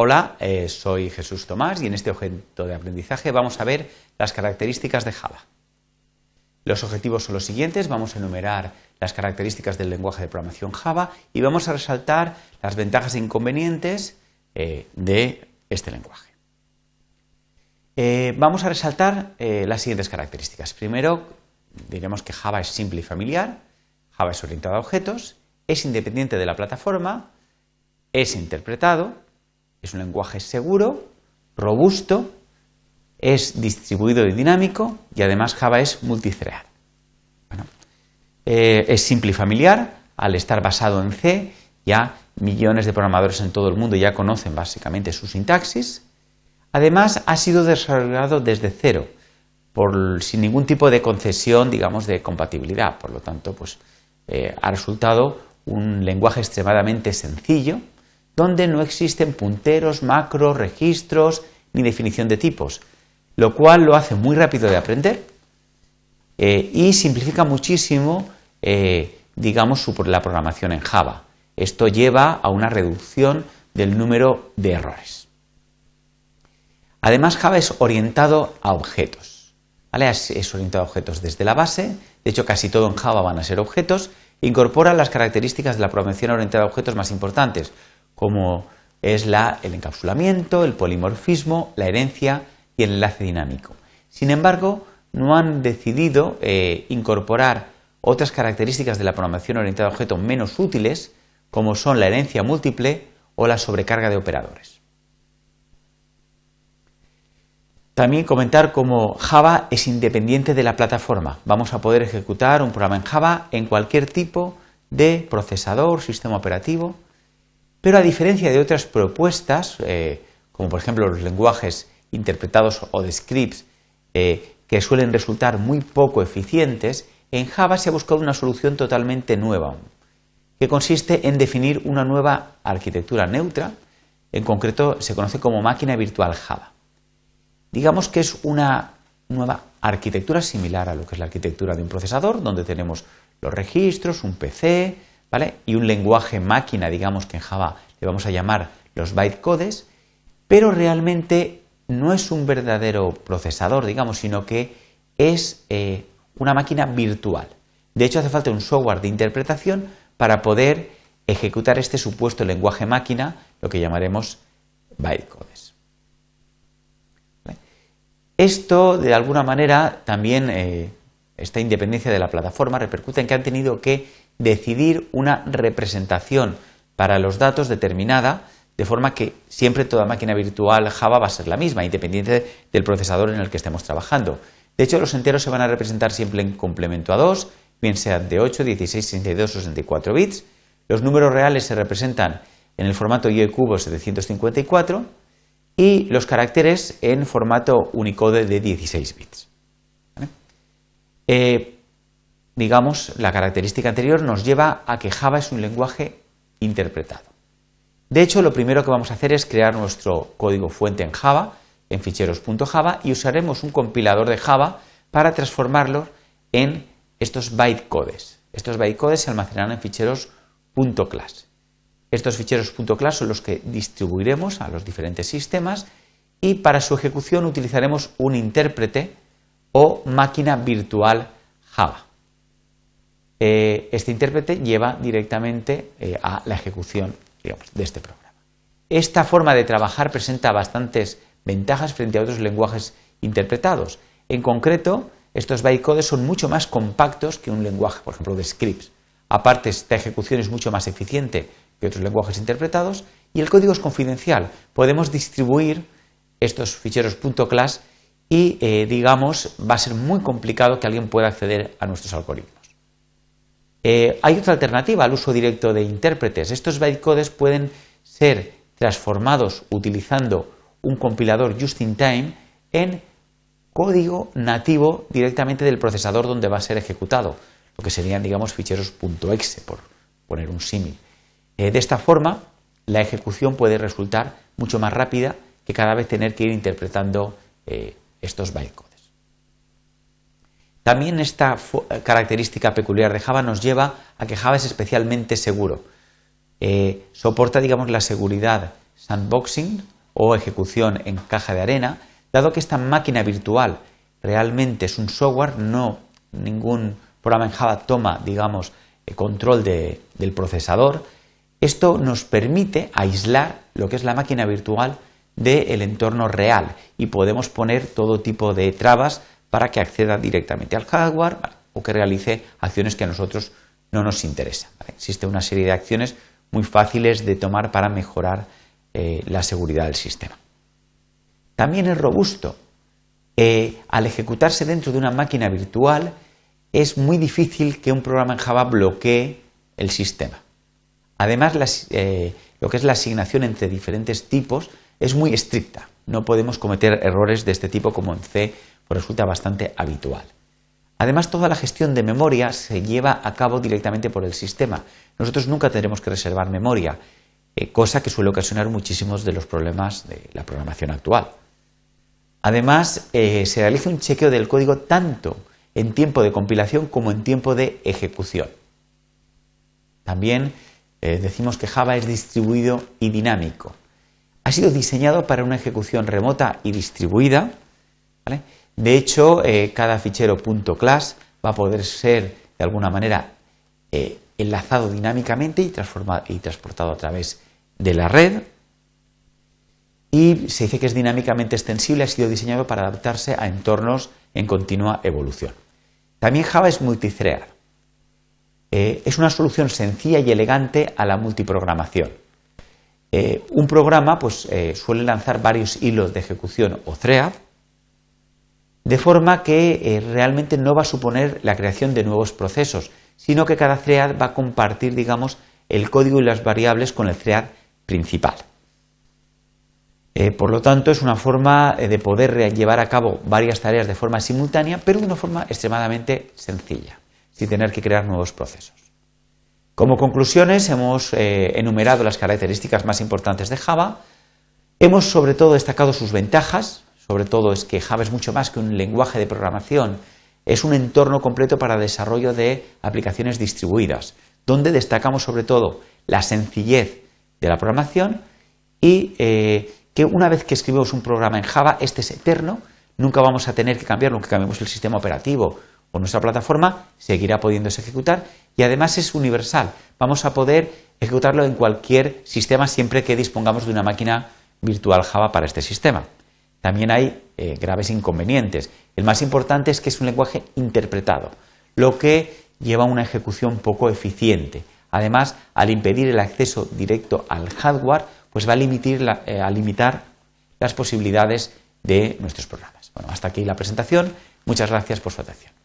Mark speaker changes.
Speaker 1: Hola, eh, soy Jesús Tomás y en este objeto de aprendizaje vamos a ver las características de Java. Los objetivos son los siguientes, vamos a enumerar las características del lenguaje de programación Java y vamos a resaltar las ventajas e inconvenientes eh, de este lenguaje. Eh, vamos a resaltar las siguientes características. Primero, diremos que Java es simple y familiar, Java es orientado a objetos, es independiente de la plataforma, es interpretado, es un lenguaje seguro, robusto, es distribuido y dinámico y además Java es multithread. Eh, es simple y familiar, al estar basado en C, ya millones de programadores en todo el mundo ya conocen básicamente su sintaxis. Además, ha sido desarrollado desde cero, sin ningún tipo de concesión, digamos, de compatibilidad. Por lo tanto, pues, eh, ha resultado un lenguaje extremadamente sencillo, donde no existen punteros, macros, registros ni definición de tipos, lo cual lo hace muy rápido de aprender eh, y simplifica muchísimo, eh, digamos, la programación en Java. Esto lleva a una reducción del número de errores. Además, Java es orientado a objetos. Es, orientado a objetos desde la base, de hecho casi todo en Java van a ser objetos, incorpora las características de la programación orientada a objetos más importantes, como es el encapsulamiento, el polimorfismo, la herencia y el enlace dinámico. Sin embargo, no han decidido eh, incorporar otras características de la programación orientada a objetos menos útiles, como son la herencia múltiple o la sobrecarga de operadores. También comentar cómo Java es independiente de la plataforma. Vamos a poder ejecutar un programa en Java en cualquier tipo de procesador, sistema operativo, pero a diferencia de otras propuestas, eh, como por ejemplo los lenguajes interpretados o de scripts, eh, que suelen resultar muy poco eficientes, en Java se ha buscado una solución totalmente nueva, que consiste en definir una nueva arquitectura neutra, en concreto se conoce como máquina virtual Java. Digamos que es una nueva arquitectura similar a lo que es la arquitectura de un procesador, donde tenemos los registros, un PC, y un lenguaje máquina, digamos que en Java le vamos a llamar los bytecodes, pero realmente no es un verdadero procesador, digamos, sino que es eh, una máquina virtual. De hecho, hace falta un software de interpretación para poder ejecutar este supuesto lenguaje máquina, lo que llamaremos bytecodes. Esto, de alguna manera, también, eh, esta independencia de la plataforma repercute en que han tenido que decidir una representación para los datos determinada, de forma que siempre toda máquina virtual Java va a ser la misma, independiente del procesador en el que estemos trabajando. De hecho, los enteros se van a representar siempre en complemento a 2, bien sean de 8, 16, 62 o 64 bits. Los números reales se representan en el formato IE cubo 754 y los caracteres en formato Unicode de 16 bits. Eh, digamos, la característica anterior nos lleva a que Java es un lenguaje interpretado. De hecho, lo primero que vamos a hacer es crear nuestro código fuente en Java, en ficheros.java, y usaremos un compilador de Java para transformarlo en estos bytecodes. Estos bytecodes se almacenarán en ficheros .class. Estos ficheros .class son los que distribuiremos a los diferentes sistemas y para su ejecución utilizaremos un intérprete o máquina virtual Java. Eh, este intérprete lleva directamente eh, a la ejecución de este programa. Esta forma de trabajar presenta bastantes ventajas frente a otros lenguajes interpretados. En concreto, estos bytecodes son mucho más compactos que un lenguaje, por ejemplo, de scripts. Aparte, esta ejecución es mucho más eficiente que otros lenguajes interpretados y el código es confidencial. Podemos distribuir estos ficheros .class y, eh, digamos, va a ser muy complicado que alguien pueda acceder a nuestros algoritmos. Eh, hay otra alternativa al uso directo de intérpretes. Estos bytecodes pueden ser transformados utilizando un compilador just-in-time en código nativo directamente del procesador donde va a ser ejecutado, lo que serían, digamos, ficheros .exe, por poner un símil. Eh, de esta forma, la ejecución puede resultar mucho más rápida que cada vez tener que ir interpretando eh, estos bytecodes. También esta característica peculiar de Java nos lleva a que Java es especialmente seguro. Eh, soporta, digamos, la seguridad sandboxing o ejecución en caja de arena, dado que esta máquina virtual realmente es un software, no ningún programa en Java toma, digamos, el control del procesador, esto nos permite aislar lo que es la máquina virtual del entorno real y podemos poner todo tipo de trabas para que acceda directamente al hardware o que realice acciones que a nosotros no nos interesan. Existe una serie de acciones muy fáciles de tomar para mejorar eh, la seguridad del sistema. También es robusto. Eh, al ejecutarse dentro de una máquina virtual, es muy difícil que un programa en Java bloquee el sistema. Además, eh, lo que es la asignación entre diferentes tipos es muy estricta. No podemos cometer errores de este tipo como en C, resulta bastante habitual. Además, toda la gestión de memoria se lleva a cabo directamente por el sistema. Nosotros nunca tendremos que reservar memoria, eh, cosa que suele ocasionar muchísimos de los problemas de la programación actual. Además, eh, se realiza un chequeo del código tanto en tiempo de compilación como en tiempo de ejecución. También eh, decimos que Java es distribuido y dinámico. Ha sido diseñado para una ejecución remota y distribuida. De hecho, eh, cada fichero .class va a poder ser de alguna manera eh, enlazado dinámicamente y, transportado a través de la red. Y se dice que es dinámicamente extensible, ha sido diseñado para adaptarse a entornos en continua evolución. También Java es multithread. Eh, es una solución sencilla y elegante a la multiprogramación. Eh, un programa pues, suele lanzar varios hilos de ejecución o thread, de forma que realmente no va a suponer la creación de nuevos procesos, sino que cada thread va a compartir, digamos, el código y las variables con el thread principal. por lo tanto, es una forma de poder llevar a cabo varias tareas de forma simultánea, pero de una forma extremadamente sencilla sin tener que crear nuevos procesos. Como conclusiones, hemos eh, enumerado las características más importantes de Java. Hemos sobre todo destacado sus ventajas, sobre todo es que Java es mucho más que un lenguaje de programación, es un entorno completo para desarrollo de aplicaciones distribuidas, donde destacamos sobre todo la sencillez de la programación y eh, que una vez que escribimos un programa en Java, este es eterno, nunca vamos a tener que cambiarlo, aunque cambiemos el sistema operativo o nuestra plataforma seguirá pudiéndose ejecutar y además es universal. Vamos a poder ejecutarlo en cualquier sistema siempre que dispongamos de una máquina virtual Java para este sistema. También hay eh, graves inconvenientes. El más importante es que es un lenguaje interpretado, lo que lleva a una ejecución poco eficiente. Además, al impedir el acceso directo al hardware, pues va a, limitar, eh, a limitar las posibilidades de nuestros programas. Bueno, hasta aquí la presentación. Muchas gracias por su atención.